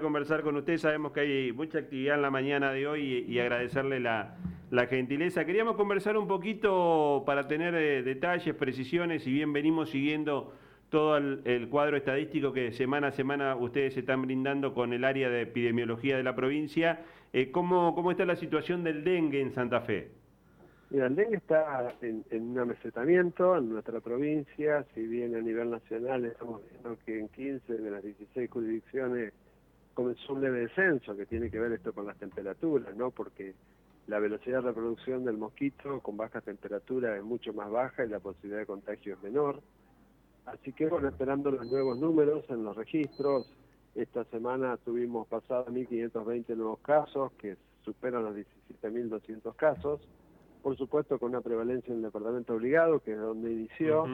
conversar con usted, sabemos que hay mucha actividad en la mañana de hoy y, agradecerle la, gentileza. Queríamos conversar un poquito para tener eh, detalles, precisiones, si bien venimos siguiendo todo el, cuadro estadístico que semana a semana ustedes están brindando con el área de epidemiología de la provincia, eh, ¿cómo, ¿cómo está la situación del dengue en Santa Fe? Mira, el dengue está en, un amesetamiento en nuestra provincia, si bien a nivel nacional estamos viendo que en 15 de las 16 jurisdicciones comenzó un leve descenso, que tiene que ver esto con las temperaturas, ¿no? Porque la velocidad de reproducción del mosquito con baja temperatura es mucho más baja y la posibilidad de contagio es menor. Así que bueno, esperando los nuevos números en los registros, esta semana tuvimos pasado 1.520 nuevos casos, que superan los 17.200 casos, por supuesto con una prevalencia en el departamento obligado, que es donde inició,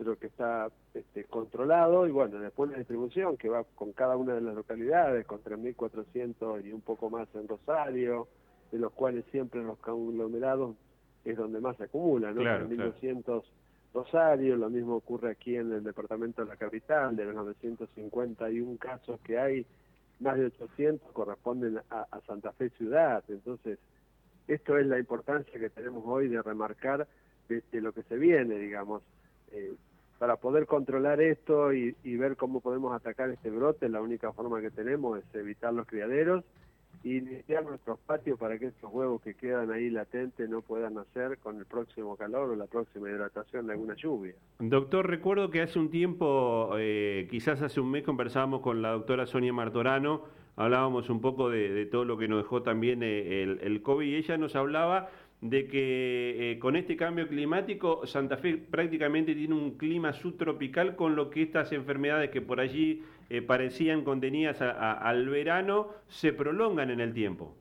pero que está este, controlado y bueno, después la distribución que va con cada una de las localidades, con 3.400 y un poco más en Rosario, de los cuales siempre en los conglomerados es donde más se acumula, ¿no? 3.200 Rosario, lo mismo ocurre aquí en el departamento de la capital, de los 951 casos que hay, más de 800 corresponden a, Santa Fe ciudad, entonces esto es la importancia que tenemos hoy de remarcar de, lo que se viene, digamos. Eh, para poder controlar esto y, ver cómo podemos atacar este brote, la única forma que tenemos es evitar los criaderos y iniciar nuestros patios para que estos huevos que quedan ahí latentes no puedan nacer con el próximo calor o la próxima hidratación de alguna lluvia. Doctor, recuerdo que hace un tiempo, eh, quizás hace un mes, conversábamos con la doctora Sonia Martorano, hablábamos un poco de, todo lo que nos dejó también eh, el, el COVID y ella nos hablaba de que eh, con este cambio climático Santa Fe prácticamente tiene un clima subtropical con lo que estas enfermedades que por allí eh, parecían contenidas al verano se prolongan en el tiempo.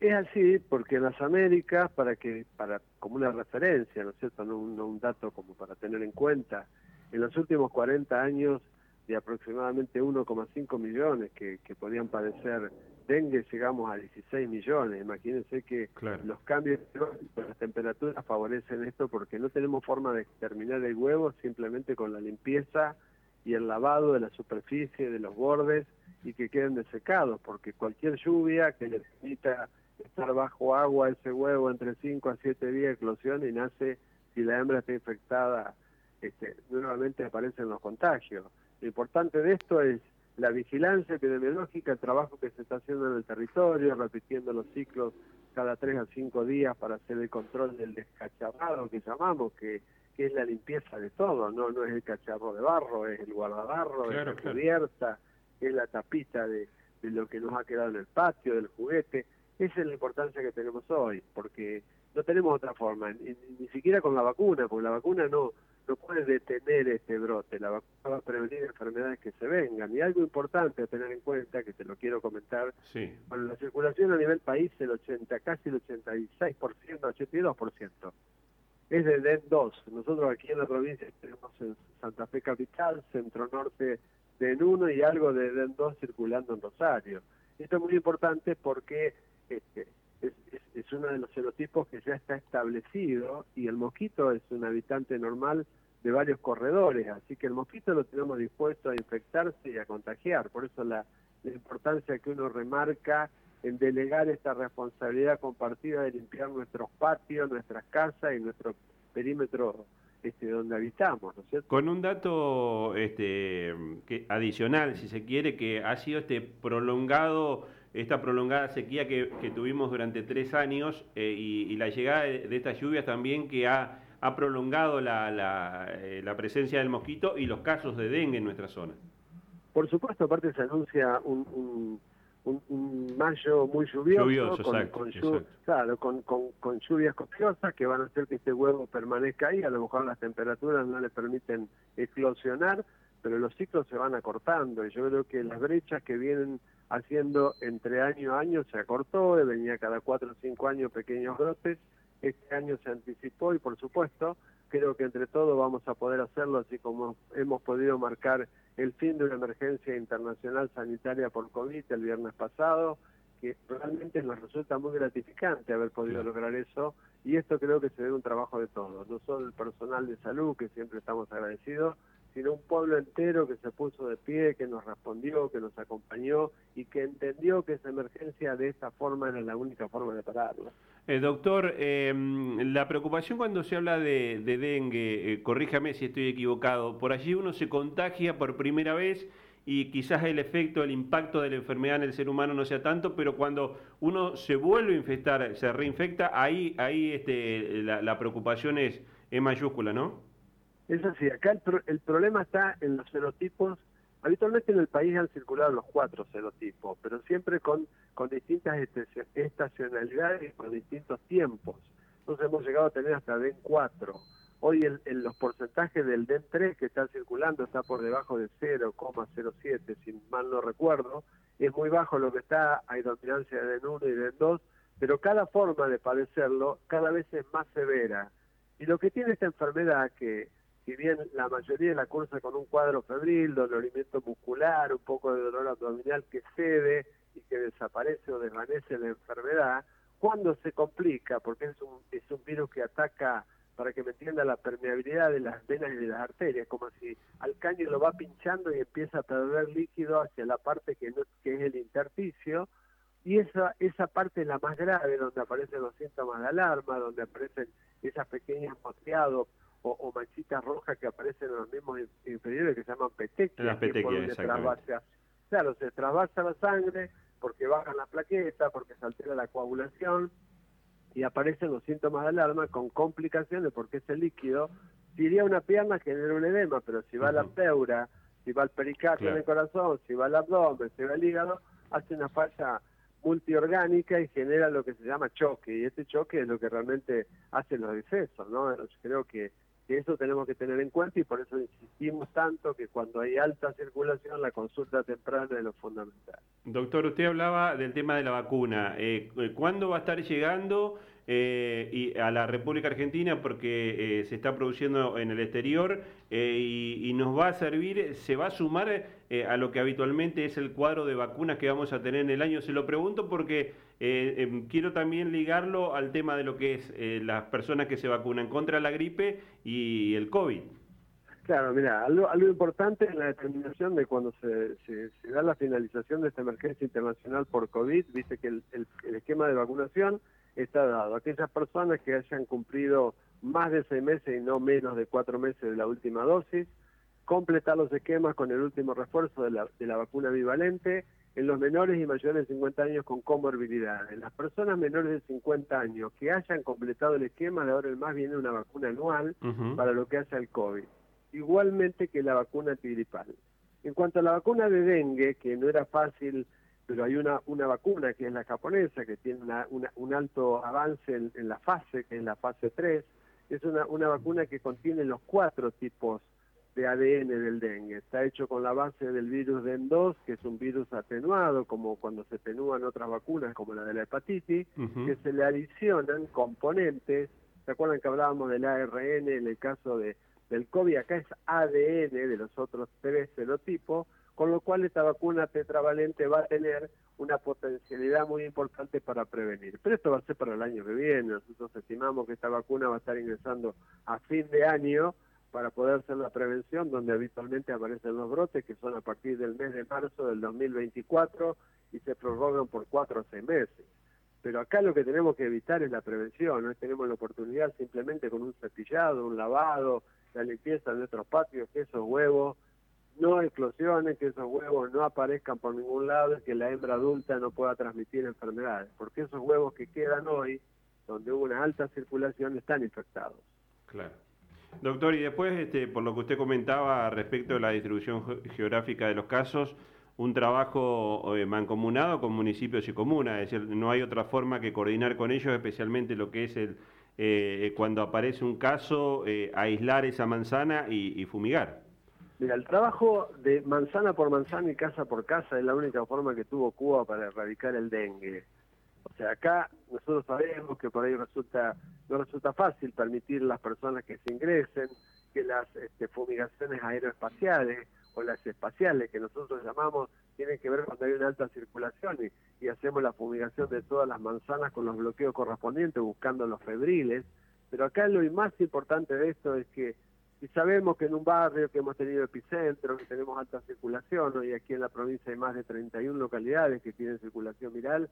Es así porque en las Américas, para que para como una referencia, ¿no es cierto? No, no un dato como para tener en cuenta, en los últimos 40 años de aproximadamente 1,5 millones que, que podían padecer dengue llegamos a 16 millones. Imagínense que los cambios de las temperaturas favorecen esto porque no tenemos forma de exterminar el huevo simplemente con la limpieza y el lavado de la superficie, de los bordes y que queden desecados, porque cualquier lluvia que necesita estar bajo agua ese huevo entre 5 a 7 días de eclosión y nace, si la hembra está infectada, este, nuevamente aparecen los contagios. Lo importante de esto es la vigilancia epidemiológica, el trabajo que se está haciendo en el territorio, repitiendo los ciclos cada tres a cinco días para hacer el control del descacharrado que llamamos, que, es la limpieza de todo, no no es el cacharro de barro, es el guardabarro, es la cubierta, es la tapita de, de lo que nos ha quedado en el patio, del juguete. Esa es la importancia que tenemos hoy, porque no tenemos otra forma, ni, ni siquiera con la vacuna, porque la vacuna no no puede detener este brote, la vacuna va a prevenir enfermedades que se vengan. Y algo importante a tener en cuenta, que te lo quiero comentar, sí. bueno, la circulación a nivel país, el 80, casi el 86%, 82%, es de DEN2. Nosotros aquí en la provincia tenemos en Santa Fe Capital, Centro Norte DEN 1 y algo de DEN 2 circulando en Rosario. Esto es muy importante porque este, es, es, uno de los serotipos que ya está establecido y el mosquito es un habitante normal de varios corredores, así que el mosquito lo tenemos dispuesto a infectarse y a contagiar, por eso la, importancia que uno remarca en delegar esta responsabilidad compartida de limpiar nuestros patios, nuestras casas y nuestro perímetro este, donde habitamos, ¿no es cierto? Con un dato este, adicional, si se quiere, que ha sido este prolongado esta prolongada sequía que, tuvimos durante tres años eh, y, la llegada de, estas lluvias también que ha, prolongado eh, la, presencia del mosquito y los casos de dengue en nuestra zona. Por supuesto, aparte se anuncia un, mayo muy lluvioso, con, con, lluvias copiosas que van a hacer que este huevo permanezca ahí, a lo mejor las temperaturas no le permiten eclosionar, pero los ciclos se van acortando. Y yo creo que las brechas que vienen haciendo entre año a año se acortó, venía cada cuatro o cinco años pequeños brotes, este año se anticipó y por supuesto creo que entre todos vamos a poder hacerlo así como hemos podido marcar el fin de una emergencia internacional sanitaria por COVID el viernes pasado, que realmente nos resulta muy gratificante haber podido lograr eso y esto creo que se debe un trabajo de todos, no solo el personal de salud, que siempre estamos agradecidos, sino un pueblo entero que se puso de pie, que nos respondió, que nos acompañó y que entendió que esa emergencia de esta forma era la única forma de pararla. Eh, doctor, eh, la preocupación cuando se habla de, dengue, eh, corríjame si estoy equivocado, por allí uno se contagia por primera vez y quizás el efecto, el impacto de la enfermedad en el ser humano no sea tanto, pero cuando uno se vuelve a infectar, se reinfecta, ahí, ahí este, la, preocupación es, es mayúscula, ¿no? Es así, acá el, el problema está en los serotipos. Habitualmente en el país han circulado los cuatro serotipos, pero siempre con, distintas estacionalidades y con distintos tiempos. Entonces hemos llegado a tener hasta DEN 4. Hoy el, los porcentajes del DEN 3 que está circulando está por debajo de 0,07, si mal no recuerdo. Es muy bajo lo que está, hay dominancia de DEN 1 y DEN 2, pero cada forma de padecerlo cada vez es más severa. Y lo que tiene esta enfermedad, que si bien la mayoría de la cursa con un cuadro febril, dolorimiento muscular, un poco de dolor abdominal que cede y que desaparece o desvanece la enfermedad, cuando se complica, porque es un, es un virus que ataca, para que me entienda, la permeabilidad de las venas y de las arterias, como si al caño lo va pinchando y empieza a perder líquido hacia la parte que, no, que es el intersticio, y esa, esa parte es la más grave, donde aparecen los síntomas de alarma, donde aparecen esas pequeñas moteados o, manchitas rojas que aparecen en los mismos inferiores que se llaman petequias. Las petequias, Claro, se trasvasa la sangre porque bajan las plaquetas, porque se altera la coagulación y aparecen los síntomas de alarma con complicaciones porque ese líquido, si iría una pierna genera un edema, pero si va a la pleura, si va al pericardio en el corazón, si va al abdomen, si va al hígado, hace una falla multiorgánica y genera lo que se llama choque, y ese choque es lo que realmente hace los decesos, ¿no? Creo que que eso tenemos que tener en cuenta y por eso insistimos tanto que cuando hay alta circulación la consulta temprana es lo fundamental. Doctor, usted hablaba del tema de la vacuna. Eh, ¿Cuándo va a estar llegando? Eh, y a la República Argentina porque eh, se está produciendo en el exterior eh, y, nos va a servir, se va a sumar a lo que habitualmente es el cuadro de vacunas que vamos a tener en el año. Se lo pregunto porque em, quiero también ligarlo al tema de lo que es las personas que se vacunan contra la gripe y el COVID. Claro, mira, algo, importante es la determinación de cuando se, se, da la finalización de esta emergencia internacional por COVID, viste que el esquema de vacunación está dado. Aquellas personas que hayan cumplido más de seis meses y no menos de cuatro meses de la última dosis, completar los esquemas con el último refuerzo de la, de la vacuna bivalente en los menores y mayores de 50 años con comorbilidades. Las personas menores de 50 años que hayan completado el esquema, de ahora el más viene una vacuna anual para lo que hace al COVID. Igualmente que la vacuna antigripal. En cuanto a la vacuna de dengue, que no era fácil pero hay una, una vacuna que es la japonesa, que tiene una, un alto avance en, la fase, que es la fase 3, es una, una vacuna que contiene los cuatro tipos de ADN del dengue. Está hecho con la base del virus DEN2, que es un virus atenuado, como cuando se atenúan otras vacunas, como la de la hepatitis, que se le adicionan componentes. ¿Se acuerdan que hablábamos del ARN en el caso de, del COVID? Acá es ADN de los otros tres serotipos, con lo cual esta vacuna tetravalente va a tener una potencialidad muy importante para prevenir. Pero esto va a ser para el año que viene, nosotros estimamos que esta vacuna va a estar ingresando a fin de año para poder hacer la prevención, donde habitualmente aparecen los brotes, que son a partir del mes de marzo del 2024 y se prorrogan por cuatro o seis meses. Pero acá lo que tenemos que evitar es la prevención, no tenemos la oportunidad simplemente con un cepillado, un lavado, la limpieza de nuestros patios, quesos, huevos, no explosiones, que esos huevos no aparezcan por ningún lado y que la hembra adulta no pueda transmitir enfermedades, porque esos huevos que quedan hoy, donde hubo una alta circulación, están infectados. Claro. Doctor, y después, este, por lo que usted comentaba respecto de la distribución geográfica de los casos, un trabajo eh, mancomunado con municipios y comunas, es decir, no hay otra forma que coordinar con ellos, especialmente lo que es el eh, cuando aparece un caso, eh, aislar esa manzana y fumigar. Mira, el trabajo de manzana por manzana y casa por casa es la única forma que tuvo Cuba para erradicar el dengue. O sea, acá nosotros sabemos que por ahí resulta no resulta fácil permitir las personas que se ingresen, que las este, fumigaciones aeroespaciales o las espaciales que nosotros llamamos tienen que ver cuando hay una alta circulación y, hacemos la fumigación de todas las manzanas con los bloqueos correspondientes buscando los febriles. Pero acá lo más importante de esto es que Y sabemos que en un barrio que hemos tenido epicentro, que tenemos alta circulación, hoy aquí en la provincia hay más de 31 localidades que tienen circulación viral,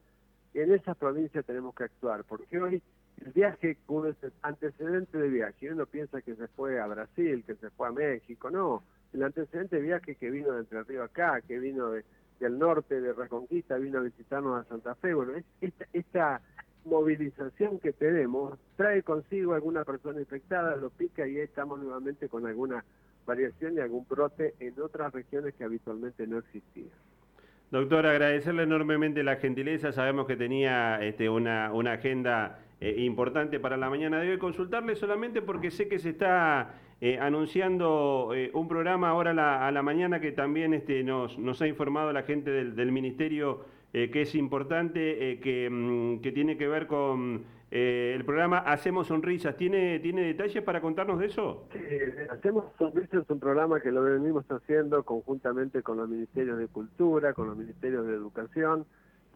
en esas provincias tenemos que actuar, porque hoy el viaje, uno es antecedente de viaje, uno piensa que se fue a Brasil, que se fue a México, no, el antecedente de viaje que vino de Entre Ríos acá, que vino del norte de Reconquista, vino a visitarnos a Santa Fe, bueno, esta, esta movilización que tenemos trae consigo alguna persona infectada, lo pica y ahí estamos nuevamente con alguna variación y algún brote en otras regiones que habitualmente no existían. Doctor, agradecerle enormemente la gentileza, sabemos que tenía este, una, agenda eh, importante para la mañana de. Consultarle solamente porque sé que se está eh, anunciando eh, un programa ahora a la, mañana que también este, nos, nos ha informado la gente del Ministerio eh, que es importante, eh, que, mm, que, tiene que ver con eh, el programa Hacemos Sonrisas. ¿Tiene, ¿Tiene detalles para contarnos de eso? Sí, Hacemos Sonrisas es un programa que lo venimos haciendo conjuntamente con los Ministerios de Cultura, con los Ministerios de Educación,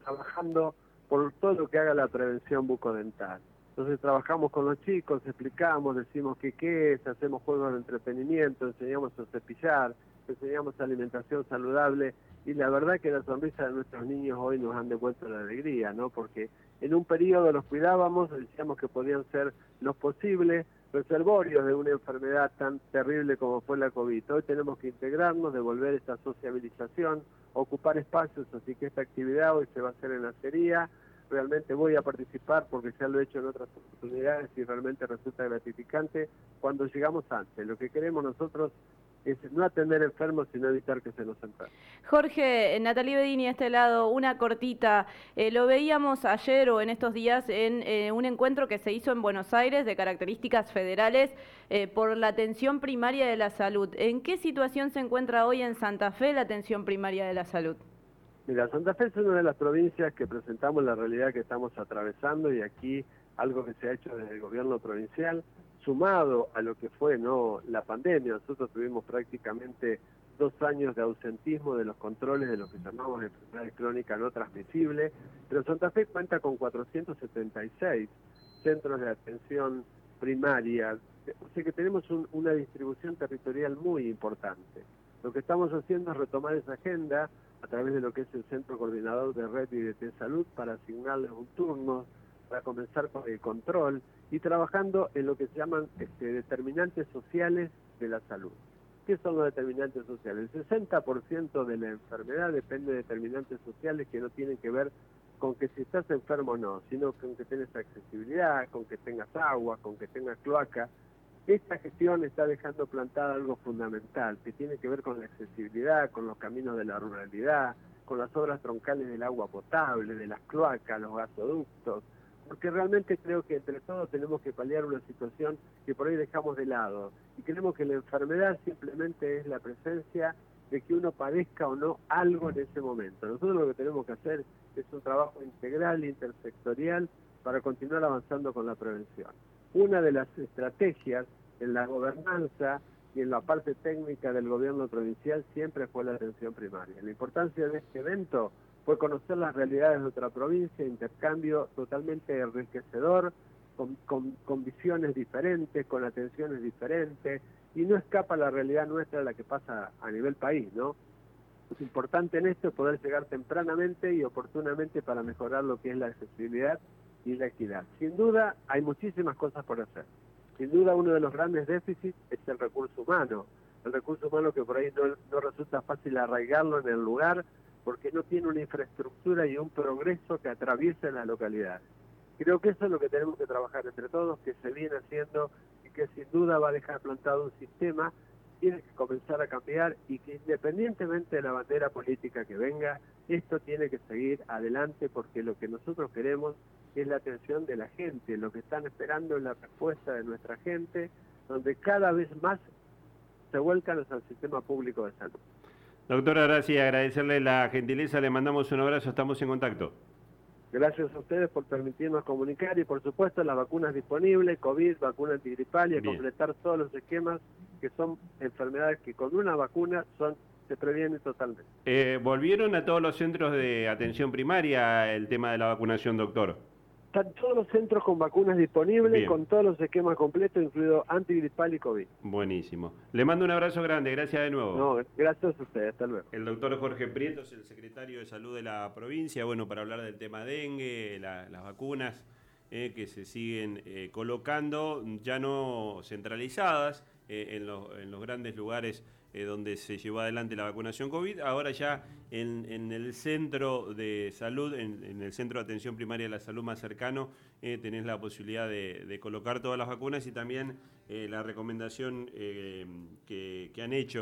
trabajando por todo lo que haga la prevención bucodental. Entonces trabajamos con los chicos, explicamos, decimos que qué es, hacemos juegos de entretenimiento, enseñamos a cepillar, enseñamos alimentación saludable y la verdad que la sonrisa de nuestros niños hoy nos han devuelto la alegría, ¿no? Porque en un periodo los cuidábamos, decíamos que podían ser los posibles reservorios de una enfermedad tan terrible como fue la COVID. Hoy tenemos que integrarnos, devolver esta sociabilización, ocupar espacios, así que esta actividad hoy se va a hacer en la acería. Realmente voy a participar porque ya lo he hecho en otras oportunidades y realmente resulta gratificante cuando llegamos antes. Lo que queremos nosotros es no atender enfermos, sino evitar que se nos enfermen. Jorge, Natalie Bedini, a este lado, una cortita. Eh, lo veíamos ayer o en estos días en eh, un encuentro que se hizo en Buenos Aires de características federales eh, por la atención primaria de la salud. ¿En qué situación se encuentra hoy en Santa Fe la atención primaria de la salud? Mira, Santa Fe es una de las provincias que presentamos la realidad que estamos atravesando y aquí algo que se ha hecho desde el gobierno provincial sumado a lo que fue no la pandemia, nosotros tuvimos prácticamente dos años de ausentismo de los controles de lo que llamamos enfermedades crónicas no transmisibles, pero Santa Fe cuenta con 476 centros de atención primaria, o sea que tenemos una distribución territorial muy importante. Lo que estamos haciendo es retomar esa agenda a través de lo que es el Centro Coordinador de Red y de Salud para asignarles un turno, para comenzar con el control y trabajando en lo que se llaman este, determinantes sociales de la salud. ¿Qué son los determinantes sociales? El 60% de la enfermedad depende de determinantes sociales que no tienen que ver con que si estás enfermo o no, sino con que tengas accesibilidad, con que tengas agua, con que tengas cloaca. Esta gestión está dejando plantada algo fundamental, que tiene que ver con la accesibilidad, con los caminos de la ruralidad, con las obras troncales del agua potable, de las cloacas, los gasoductos, porque realmente creo que entre todos tenemos que paliar una situación que por ahí dejamos de lado y creemos que la enfermedad simplemente es la presencia de que uno padezca o no algo en ese momento. Nosotros lo que tenemos que hacer es un trabajo integral, intersectorial, para continuar avanzando con la prevención. Una de las estrategias en la gobernanza y en la parte técnica del gobierno provincial siempre fue la atención primaria. La importancia de este evento fue conocer las realidades de otra provincia, intercambio totalmente enriquecedor, con, visiones diferentes, con atenciones diferentes, y no escapa la realidad nuestra de la que pasa a nivel país, ¿no? Es importante en esto poder llegar tempranamente y oportunamente para mejorar lo que es la accesibilidad y la equidad. Sin duda, hay muchísimas cosas por hacer. Sin duda, uno de los grandes déficits es el recurso humano. El recurso humano que por ahí no, no resulta fácil arraigarlo en el lugar porque no tiene una infraestructura y un progreso que atraviese la localidad. Creo que eso es lo que tenemos que trabajar entre todos, que se viene haciendo y que sin duda va a dejar plantado un sistema, tiene que comenzar a cambiar y que independientemente de la bandera política que venga, esto tiene que seguir adelante porque lo que nosotros queremos es la atención de la gente, lo que están esperando es la respuesta de nuestra gente, donde cada vez más se vuelcan al sistema público de salud. Doctora, gracias, agradecerle la gentileza, le mandamos un abrazo, estamos en contacto. Gracias a ustedes por permitirnos comunicar y por supuesto las vacunas disponibles, COVID, vacuna antigripal y a completar todos los esquemas que son enfermedades que con una vacuna son se previenen totalmente. Eh, ¿Volvieron a todos los centros de atención primaria el tema de la vacunación, doctor? Están todos los centros con vacunas disponibles, con todos los esquemas completos, incluido antigripal y COVID. Buenísimo. Le mando un abrazo grande, gracias de nuevo. No, gracias a ustedes, hasta luego. El doctor Jorge Prieto es el secretario de Salud de la provincia, bueno, para hablar del tema dengue, las vacunas eh, que se siguen eh, colocando, ya no centralizadas eh, en, en los grandes lugares eh, donde se llevó adelante la vacunación COVID. Ahora ya en, el centro de salud, en, el centro de atención primaria de la salud más cercano, eh, tenés la posibilidad de, colocar todas las vacunas y también eh, la recomendación que, que han hecho